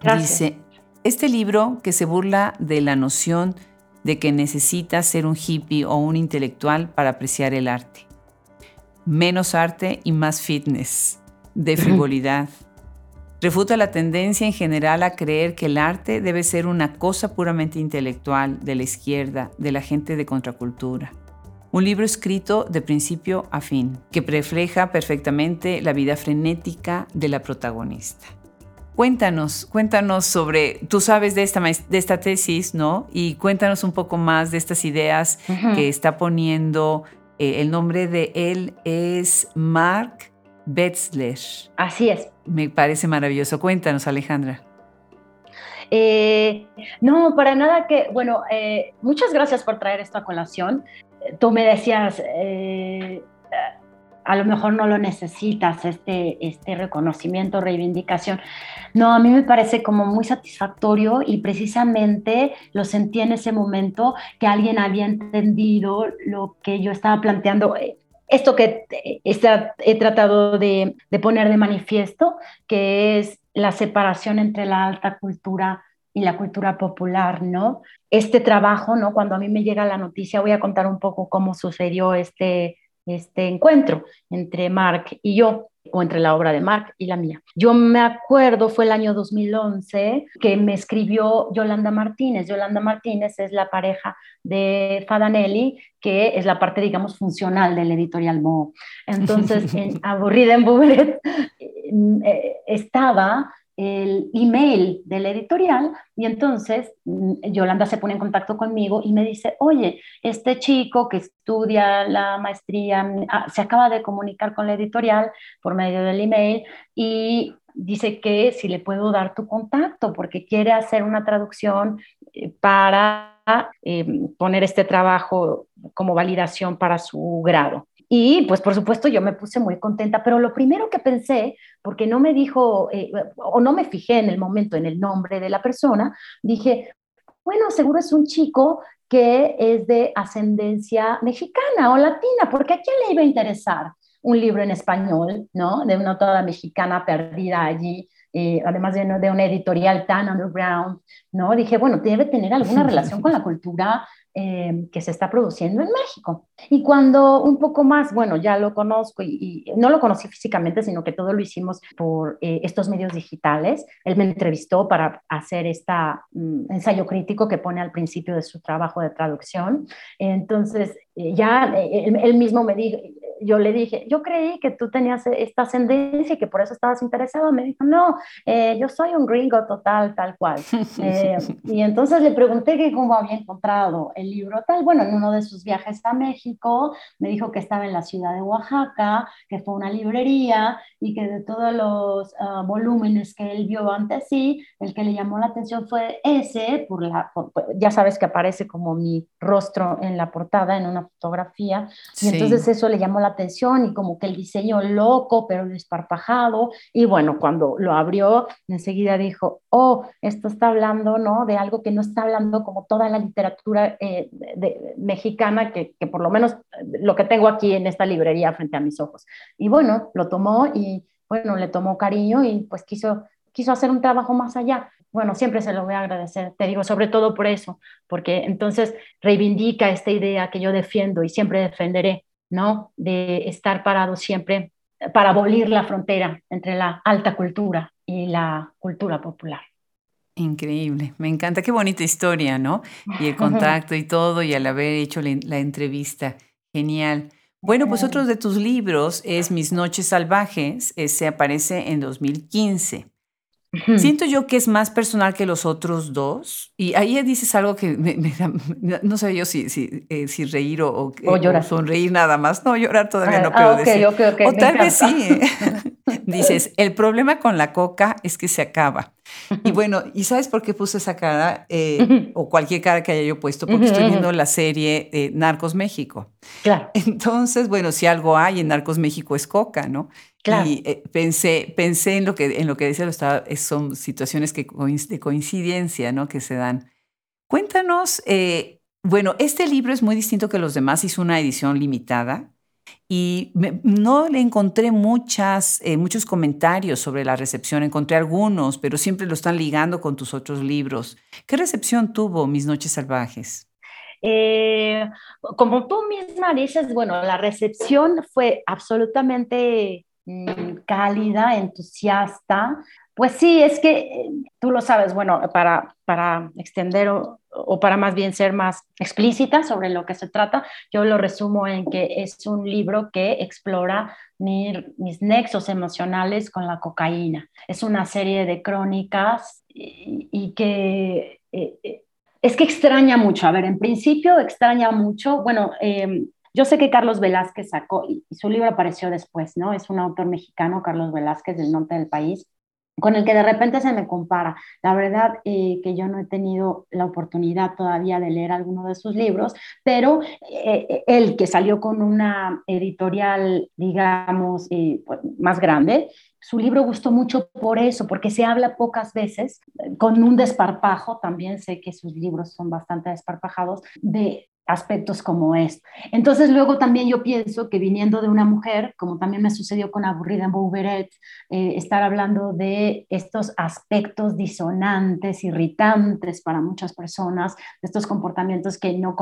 Gracias. Dice, este libro que se burla de la noción de que necesitas ser un hippie o un intelectual para apreciar el arte. Menos arte y más fitness, de frivolidad. Refuta la tendencia en general a creer que el arte debe ser una cosa puramente intelectual de la izquierda, de la gente de contracultura. Un libro escrito de principio a fin, que refleja perfectamente la vida frenética de la protagonista. Cuéntanos, cuéntanos sobre, tú sabes de esta, de esta tesis, ¿no? Y cuéntanos un poco más de estas ideas uh -huh. que está poniendo. Eh, el nombre de él es Mark Betzler. Así es. Me parece maravilloso. Cuéntanos, Alejandra. Eh, no, para nada que, bueno, eh, muchas gracias por traer esto a colación. Tú me decías, eh, a lo mejor no lo necesitas, este, este reconocimiento, reivindicación. No, a mí me parece como muy satisfactorio y precisamente lo sentí en ese momento que alguien había entendido lo que yo estaba planteando. Esto que he tratado de, de poner de manifiesto, que es la separación entre la alta cultura y la cultura popular, ¿no? Este trabajo, ¿no? Cuando a mí me llega la noticia, voy a contar un poco cómo sucedió este, este encuentro entre Mark y yo, o entre la obra de Mark y la mía. Yo me acuerdo, fue el año 2011, que me escribió Yolanda Martínez. Yolanda Martínez es la pareja de Fadanelli, que es la parte, digamos, funcional del editorial Mo. Entonces, en Aburrida en Bullet eh, estaba el email del editorial y entonces mm, Yolanda se pone en contacto conmigo y me dice, oye, este chico que estudia la maestría mm, ah, se acaba de comunicar con la editorial por medio del email y dice que si le puedo dar tu contacto porque quiere hacer una traducción eh, para eh, poner este trabajo como validación para su grado. Y pues por supuesto yo me puse muy contenta, pero lo primero que pensé, porque no me dijo eh, o no me fijé en el momento en el nombre de la persona, dije, bueno, seguro es un chico que es de ascendencia mexicana o latina, porque a quién le iba a interesar un libro en español, ¿no? De una autora mexicana perdida allí, eh, además de, de, una editorial tan underground, ¿no? Dije, bueno, debe tener alguna relación con la cultura Em, que se está produciendo en México. Y cuando un poco más, bueno, ya lo conozco y, no lo conocí físicamente, sino que todo lo hicimos por eh, estos medios digitales. Él me entrevistó para hacer este ensayo crítico que pone al principio de su trabajo de traducción. Entonces, ya él, mismo me dijo, yo le dije, yo creí que tú tenías esta ascendencia y que por eso estabas interesado. Me dijo, no, eh, yo soy un gringo total, tal cual. Eh, y entonces le pregunté que cómo había encontrado el libro tal. Bueno, en uno de sus viajes a México, me dijo que estaba en la ciudad de Oaxaca, que fue una librería y que de todos los ah, volúmenes que él vio antes sí, el que le llamó la atención fue ese, por la, ya sabes que aparece como mi rostro en la portada, en una fotografía. Y entonces eso le llamó la atención y como que el diseño loco, pero desparpajado. Y bueno, cuando lo abrió, enseguida dijo, oh, esto está hablando, ¿no? De algo que no está hablando como toda la literatura eh, de, mexicana, que, que por lo menos lo que tengo aquí en esta librería frente a mis ojos. Y bueno, lo tomó y bueno, le tomó cariño y pues quiso, quiso hacer un trabajo más allá bueno, siempre se lo voy a agradecer, te digo, sobre todo por eso, porque entonces reivindica esta idea que yo defiendo y siempre defenderé, ¿no? De estar parado siempre para abolir la frontera entre la alta cultura y la cultura popular. Increíble, me encanta, qué bonita historia, ¿no? Y el contacto y todo, y al haber hecho la, entrevista, genial. Bueno, pues otro de tus libros es Mis Noches Salvajes, ese aparece en 2015. Siento yo que es más personal que los otros dos. Y ahí dices algo que me, no sé yo si, si, eh, si reír o, o, sonreír nada más. No, llorar todavía no puedo ah, decir. o tal vez sí. ¿eh? dices, el problema con la coca es que se acaba. Y bueno, ¿y sabes por qué puse esa cara? Eh, o cualquier cara que haya yo puesto, porque estoy viendo la serie Narcos México. Claro. Entonces, bueno, si algo hay en Narcos México es coca, ¿no? Y eh, pensé, pensé en lo que, en lo que decía, estaba, son situaciones que, de coincidencia ¿no? que se dan. Cuéntanos, eh, bueno, este libro es muy distinto que los demás, hizo una edición limitada y no le encontré muchas, eh, muchos comentarios sobre la recepción, encontré algunos, pero siempre lo están ligando con tus otros libros. ¿Qué recepción tuvo Mis Noches Salvajes? como tú misma dices, bueno, la recepción fue absolutamente cálida, entusiasta. Pues sí, es que eh, tú lo sabes, bueno, para, para extender o, para más bien ser más explícita sobre lo que se trata, yo lo resumo en que es un libro que explora mis nexos emocionales con la cocaína. Es una serie de crónicas y, que... Eh, eh, es que extraña mucho, a ver, en principio extraña mucho, bueno, em, yo sé que Carlos Velázquez sacó, y su libro apareció después, ¿no? Es un autor mexicano, Carlos Velázquez, del norte del país. con el que de repente se me compara. La verdad eh, que yo no he tenido la oportunidad todavía de leer alguno de sus libros, pero eh, él que salió con una editorial, digamos, eh, pues, más grande, su libro gustó mucho por eso, porque se habla pocas veces, con un desparpajo, también sé que sus libros son bastante desparpajados, de aspectos como esto. Entonces luego también yo pienso que viniendo de una mujer, como también me sucedió con Aburrida en Bouberet, eh, estar hablando de estos aspectos disonantes, irritantes para muchas personas, de estos comportamientos que no,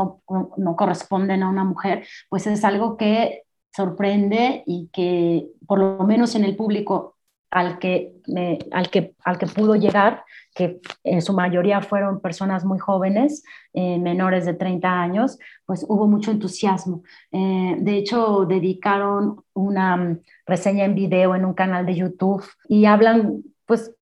no corresponden a una mujer, pues es algo que sorprende y que por lo menos en el público al que, al que, al que pudo llegar, que en su mayoría fueron personas muy jóvenes, eh, menores de 30 años, pues hubo mucho entusiasmo. Eh, de hecho, dedicaron una mm, reseña en video en un canal de YouTube y hablan, pues,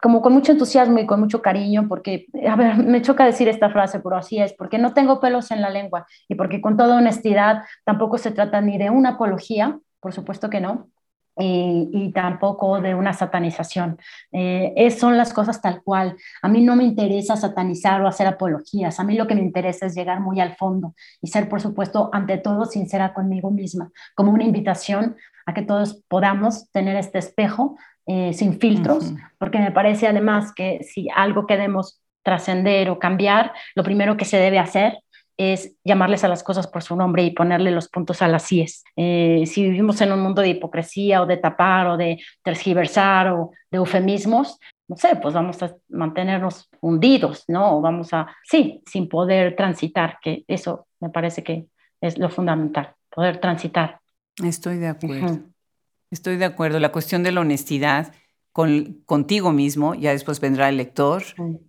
como con mucho entusiasmo y con mucho cariño, porque, a ver, me choca decir esta frase, pero así es, porque no tengo pelos en la lengua y porque con toda honestidad tampoco se trata ni de una apología, por supuesto que no, y, tampoco de una satanización. Eh, son las cosas tal cual. A mí no me interesa satanizar o hacer apologías. A mí lo que me interesa es llegar muy al fondo y ser, por supuesto, ante todo sincera conmigo misma, como una invitación a que todos podamos tener este espejo eh, sin filtros, porque me parece además que si algo queremos trascender o cambiar, lo primero que se debe hacer es llamarles a las cosas por su nombre y ponerle los puntos a las IES. Eh, si vivimos en un mundo de hipocresía o de tapar o de tergiversar o de eufemismos, no sé, pues vamos a mantenernos hundidos, ¿no? O vamos a, sí, sin poder transitar, que eso me parece que es lo fundamental, poder transitar. Estoy de acuerdo. Estoy de acuerdo. La cuestión de la honestidad con, contigo mismo, ya después vendrá el lector,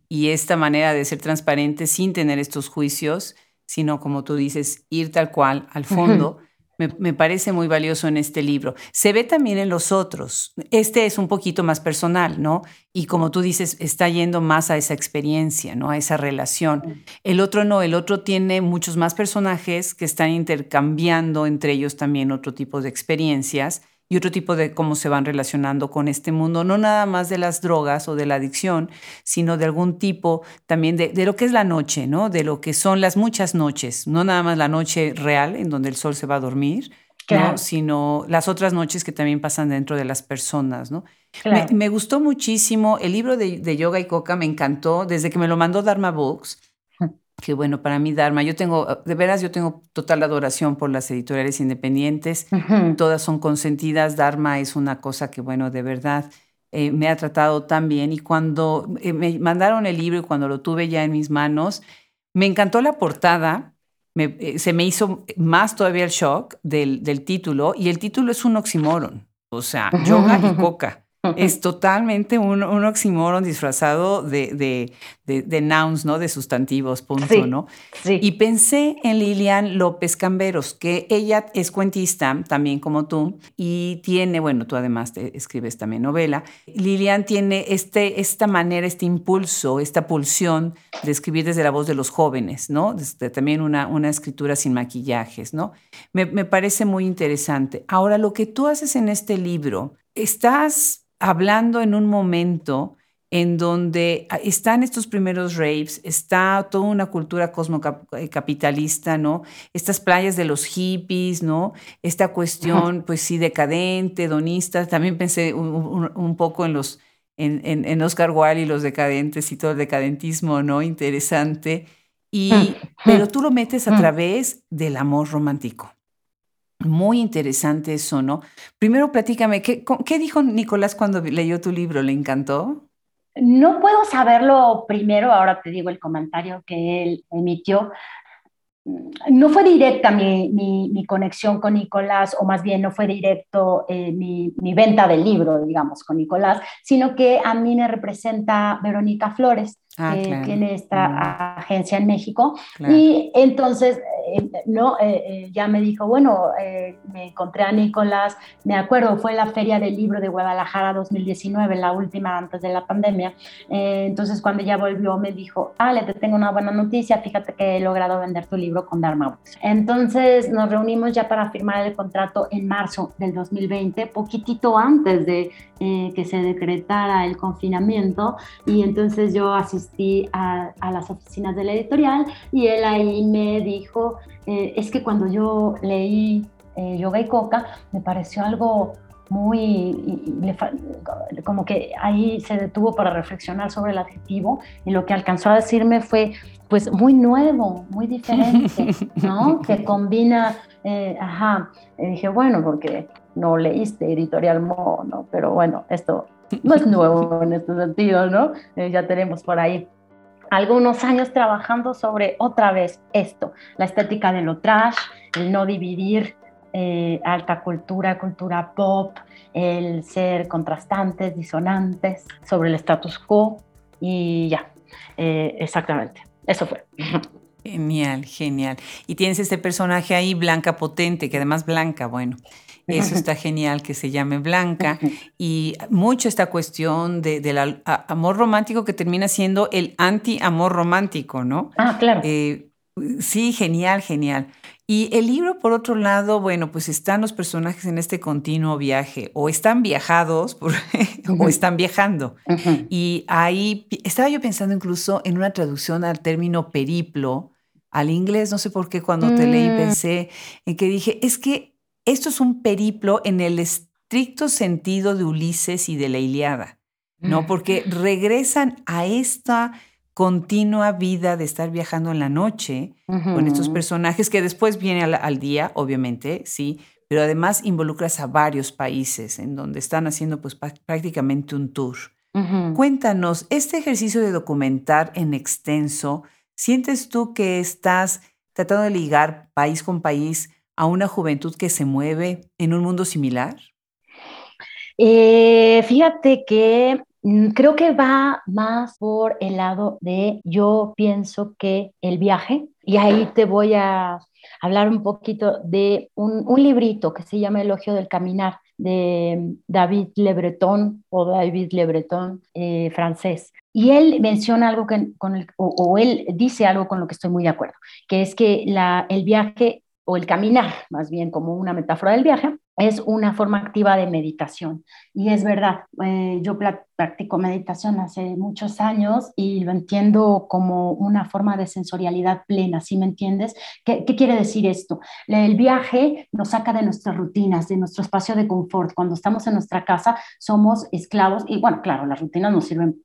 y esta manera de ser transparente sin tener estos juicios sino como tú dices, ir tal cual al fondo. Me, parece muy valioso en este libro. Se ve también en los otros. Este es un poquito más personal, ¿no? Y como tú dices, está yendo más a esa experiencia, ¿no? A esa relación. El otro no, el otro tiene muchos más personajes que están intercambiando entre ellos también otro tipo de experiencias y otro tipo de cómo se van relacionando con este mundo, no nada más de las drogas o de la adicción, sino de algún tipo también de, lo que es la noche, ¿no? De lo que son las muchas noches, no nada más la noche real en donde el sol se va a dormir, sino las otras noches que también pasan dentro de las personas, ¿no? Me, gustó muchísimo el libro de, de, Yoga y Coca, me encantó, desde que me lo mandó Dharma Books que bueno, para mí Dharma, yo tengo, de veras, yo tengo total adoración por las editoriales independientes, todas son consentidas, Dharma es una cosa que bueno, de verdad eh, me ha tratado tan bien. Y cuando eh, me mandaron el libro y cuando lo tuve ya en mis manos, me encantó la portada, eh, se me hizo más todavía el shock del, del, título y el título es un oxímoron, o sea, yoga y coca. Es totalmente un, un oxímoron disfrazado de, de, nouns, ¿no? De sustantivos, punto, ¿no? Sí. Y pensé en Lilian López Camberos, que ella es cuentista, también como tú, y tiene, bueno, tú además te escribes también novela. Lilian tiene este, esta manera, este impulso, esta pulsión de escribir desde la voz de los jóvenes, ¿no? Desde también una, una escritura sin maquillajes, ¿no? Me, me parece muy interesante. Ahora, lo que tú haces en este libro, estás hablando en un momento en donde ah, están estos primeros raves, está toda una cultura cosmocapitalista, ¿no? Estas playas de los hippies, ¿no? Esta cuestión, pues sí, decadente, donista. También pensé un, poco en los, en, en, Oscar Wilde y los decadentes y todo el decadentismo, ¿no? Interesante. Y, pero tú lo metes a través del amor romántico. Muy interesante eso, ¿no? Primero platícame, ¿qué, ¿qué, dijo Nicolás cuando leyó tu libro? ¿Le encantó? No puedo saberlo primero, ahora te digo el comentario que él emitió. No fue directa mi, mi, conexión con Nicolás, o más bien no fue directo eh, mi, mi, venta del libro, digamos, con Nicolás, sino que a mí me representa Verónica Flores. Ah, que tiene esta agencia en México. Y entonces, eh, no, eh, eh, ya me dijo, bueno, me encontré a Nicolás, me acuerdo, fue la Feria del Libro de Guadalajara 2019, la última antes de la pandemia. entonces, cuando ya volvió, me dijo, Ale, te tengo una buena noticia, fíjate que he logrado vender tu libro con Dharma Entonces, nos reunimos ya para firmar el contrato en marzo del 2020, poquitito antes de que se decretara el confinamiento, y entonces yo asistí a, a las oficinas de la editorial y él ahí me dijo, eh, es que cuando yo leí eh, Yoga y Coca, me pareció algo muy, como que ahí se detuvo para reflexionar sobre el adjetivo y lo que alcanzó a decirme fue, pues muy nuevo, muy diferente, ¿no? que combina, eh, ajá, y dije, bueno, porque no leíste Editorial Mo, ¿no? Pero bueno, esto no es nuevo en este sentido, ¿no? ya tenemos por ahí algunos años trabajando sobre otra vez esto, la estética de lo trash, el no dividir eh, alta cultura, cultura pop, el ser contrastantes, disonantes sobre el status quo y ya, eh, exactamente, eso fue. Genial, genial. Y tienes este personaje ahí, Blanca Potente, que además Blanca, bueno, eso está genial que se llame Blanca. Y mucho esta cuestión del amor romántico que termina siendo el anti-amor romántico, ¿no? Ah, claro. Eh, sí, genial, genial. Y el libro, por otro lado, bueno, pues están los personajes en este continuo viaje, o están viajados o están viajando. Y ahí estaba yo pensando incluso en una traducción al término periplo, al inglés, no sé por qué cuando te leí mm. pensé en que dije, es que esto es un periplo en el estricto sentido de Ulises y de la Iliada, ¿no? Porque regresan a esta continua vida de estar viajando en la noche con estos personajes que después viene al, día, obviamente, sí, pero además involucras a varios países en donde están haciendo pues prácticamente un tour. Cuéntanos, este ejercicio de documentar en extenso, ¿sientes tú que estás tratando de ligar país con país a una juventud que se mueve en un mundo similar? Eh, fíjate que mm, creo que va más por el lado de yo pienso que el viaje, y ahí te voy a hablar un poquito de un, librito que se llama Elogio del Caminar de David Le Breton o David Le Breton eh, francés. Y él menciona algo con el, o, él dice algo con lo que estoy muy de acuerdo, que es que la, el viaje o el caminar, más bien como una metáfora del viaje, es una forma activa de meditación. Y es verdad, eh, yo practico meditación hace muchos años y lo entiendo como una forma de sensorialidad plena, ¿sí me entiendes? ¿Qué, ¿Qué, quiere decir esto? El viaje nos saca de nuestras rutinas, de nuestro espacio de confort. Cuando estamos en nuestra casa somos esclavos y bueno, claro, las rutinas nos sirven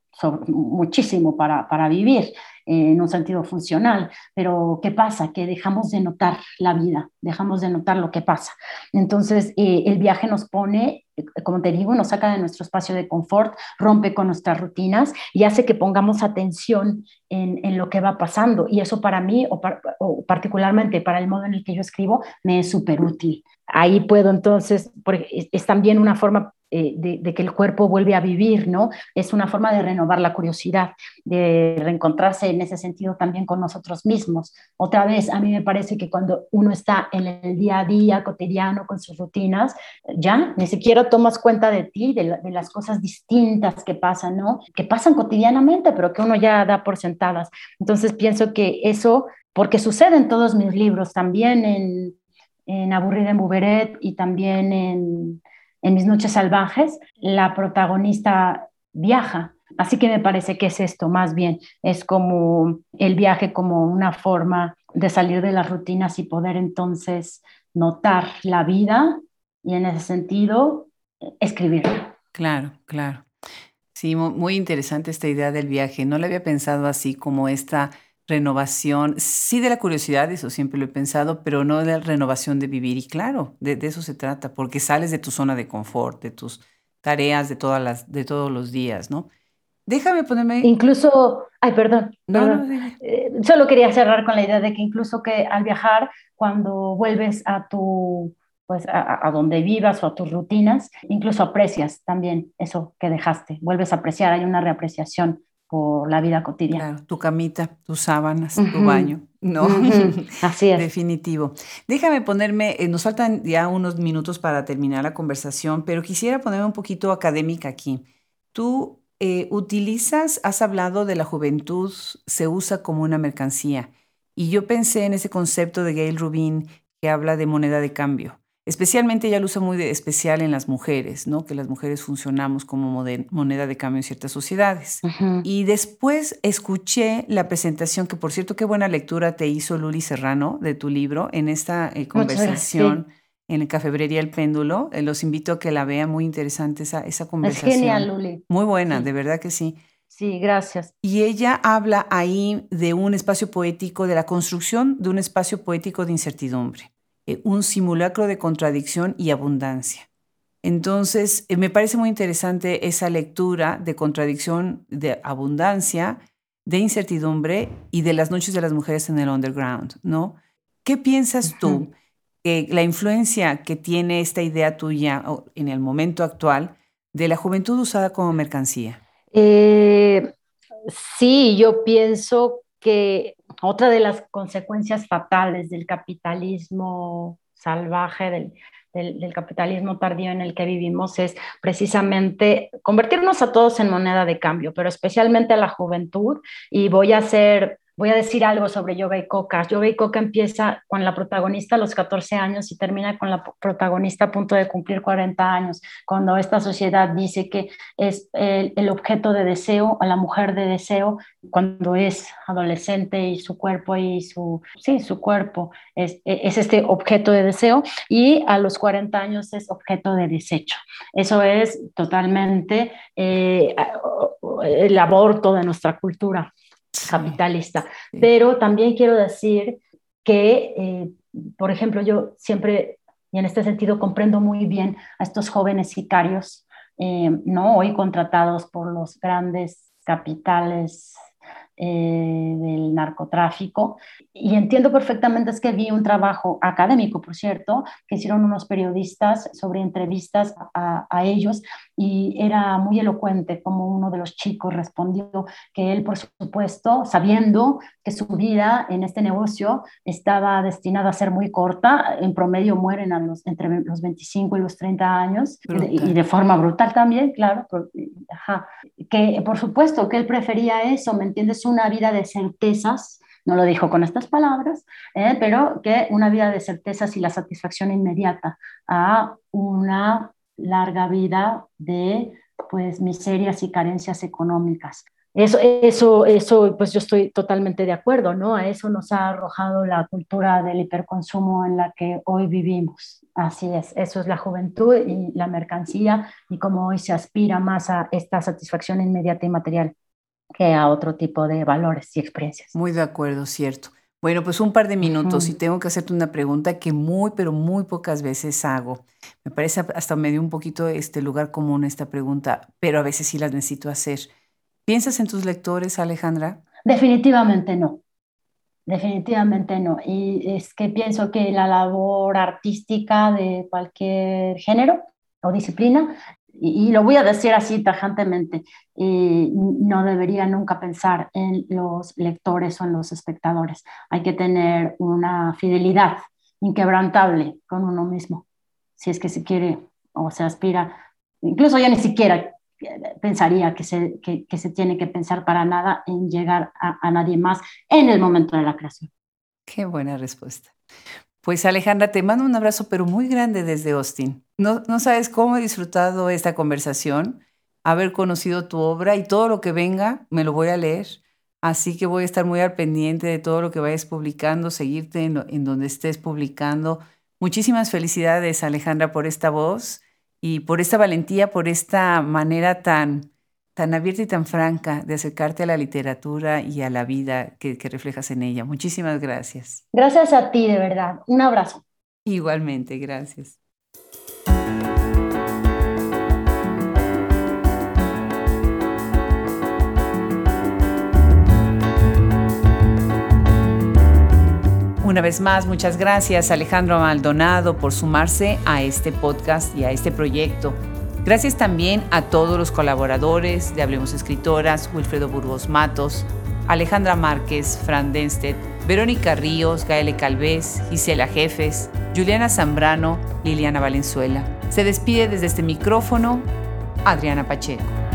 muchísimo para, para vivir en un sentido funcional, pero ¿qué pasa? Que dejamos de notar la vida, dejamos de notar lo que pasa. Entonces, eh, el viaje nos pone, eh, como te digo, nos saca de nuestro espacio de confort, rompe con nuestras rutinas y hace que pongamos atención en, en lo que va pasando. Y eso para mí, o, particularmente para el modo en el que yo escribo, me es súper útil. Ahí puedo entonces, porque es también una forma eh, de, que el cuerpo vuelve a vivir, ¿no? Es una forma de renovar la curiosidad, de reencontrarse en ese sentido también con nosotros mismos. Otra vez, a mí me parece que cuando uno está en el día a día cotidiano con sus rutinas, ya ni siquiera tomas cuenta de ti, de, las cosas distintas que pasan, ¿no? Que pasan cotidianamente, pero que uno ya da por sentadas. Entonces pienso que eso, porque sucede en todos mis libros, también en, en Aburrida en Buberet y también en en mis noches salvajes, la protagonista viaja. Así que me parece que es esto, más bien, es como el viaje como una forma de salir de las rutinas y poder entonces notar la vida y en ese sentido escribirla. Claro, claro. Sí, muy interesante esta idea del viaje. No la había pensado así como esta renovación, sí de la curiosidad, eso siempre lo he pensado, pero no de la renovación de vivir. Y claro, de, eso se trata, porque sales de tu zona de confort, de tus tareas de, todas las, de todos los días, ¿no? Déjame ponerme... Incluso, ay, perdón, eh, solo quería cerrar con la idea de que incluso que al viajar, cuando vuelves a tu, pues a, a, donde vivas o a tus rutinas, incluso aprecias también eso que dejaste, vuelves a apreciar, hay una reapreciación por la vida cotidiana. Claro, tu camita, tus sábanas, tu baño. No, así es. Definitivo. Déjame ponerme, eh, nos faltan ya unos minutos para terminar la conversación, pero quisiera ponerme un poquito académica aquí. Tú eh, utilizas, has hablado de la juventud, se usa como una mercancía. Y yo pensé en ese concepto de Gail Rubin que habla de moneda de cambio. Especialmente ella lo usa muy de especial en las mujeres, ¿no? Que las mujeres funcionamos como moneda de cambio en ciertas sociedades. Y después escuché la presentación, que por cierto, qué buena lectura te hizo Luli Serrano de tu libro en esta eh, conversación en el Cafebrería El Péndulo. Eh, los invito a que la vean, muy interesante esa, esa conversación. Es genial, Luli. Muy buena, de verdad que sí. Sí, gracias. Y ella habla ahí de un espacio poético, de la construcción de un espacio poético de incertidumbre. Eh, un simulacro de contradicción y abundancia. Entonces, eh, me parece muy interesante esa lectura de contradicción, de abundancia, de incertidumbre y de las noches de las mujeres en el underground, ¿no? ¿Qué piensas tú que la influencia que tiene esta idea tuya en el momento actual de la juventud usada como mercancía? Eh, sí, yo pienso otra de las consecuencias fatales del capitalismo salvaje, del, capitalismo tardío en el que vivimos es precisamente convertirnos a todos en moneda de cambio, pero especialmente a la juventud. Y voy a hacer voy a decir algo sobre Yoga y Coca. Yoga y Coca empieza con la protagonista a los 14 años y termina con la protagonista a punto de cumplir 40 años, cuando esta sociedad dice que es el, objeto de deseo, a la mujer de deseo, cuando es adolescente y su cuerpo y su, sí, su cuerpo es, es este objeto de deseo y a los 40 años es objeto de desecho. Eso es totalmente eh, el aborto de nuestra cultura capitalista. Pero también quiero decir que, eh, por ejemplo, yo siempre, y en este sentido, comprendo muy bien a estos jóvenes sicarios, eh, ¿no? Hoy contratados por los grandes capitales eh, del narcotráfico. Y entiendo perfectamente, es que vi un trabajo académico, por cierto, que hicieron unos periodistas sobre entrevistas a, a ellos y era muy elocuente como uno de los chicos respondió que él, por supuesto, sabiendo que su vida en este negocio estaba destinada a ser muy corta, en promedio mueren a los, entre los 25 y los 30 años, y de forma brutal también, claro, que por supuesto que él prefería eso, ¿me entiendes? una vida de certezas, no lo dijo con estas palabras, eh, pero que una vida de certezas y la satisfacción inmediata a una larga vida de pues miserias y carencias económicas. Eso, eso, eso, pues yo estoy totalmente de acuerdo, ¿no? A eso nos ha arrojado la cultura del hiperconsumo en la que hoy vivimos. Así es, eso es la juventud y la mercancía y cómo hoy se aspira más a esta satisfacción inmediata y material que a otro tipo de valores y experiencias. Muy de acuerdo, cierto. Bueno, pues un par de minutos y tengo que hacerte una pregunta que muy, pero muy pocas veces hago. Me parece hasta me dio un poquito este lugar común esta pregunta, pero a veces sí la necesito hacer. ¿Piensas en tus lectores, Alejandra? Definitivamente no. Definitivamente no. Y es que pienso que la labor artística de cualquier género o disciplina y, lo voy a decir así tajantemente, no debería nunca pensar en los lectores o en los espectadores. Hay que tener una fidelidad inquebrantable con uno mismo, si es que se quiere o se aspira. Incluso yo ni siquiera pensaría que se, que, se tiene que pensar para nada en llegar a, a nadie más en el momento de la creación. Qué buena respuesta. Pues Alejandra, te mando un abrazo, pero muy grande desde Austin. No, no sabes cómo he disfrutado esta conversación, haber conocido tu obra y todo lo que venga, me lo voy a leer. Así que voy a estar muy al pendiente de todo lo que vayas publicando, seguirte en, en donde estés publicando. Muchísimas felicidades, Alejandra, por esta voz y por esta valentía, por esta manera tan, tan abierta y tan franca de acercarte a la literatura y a la vida que, reflejas en ella. Muchísimas gracias. Gracias a ti, de verdad. Un abrazo. Igualmente, gracias. Una vez más, muchas gracias Alejandro Maldonado por sumarse a este podcast y a este proyecto Gracias también a todos los colaboradores de Hablemos Escritoras, Wilfredo Burgos Matos, Alejandra Márquez, Fran Denstedt, Verónica Ríos, Gaele Calvez, Gisela Jefes, Juliana Zambrano, Liliana Valenzuela. Se despide desde este micrófono Adriana Pacheco.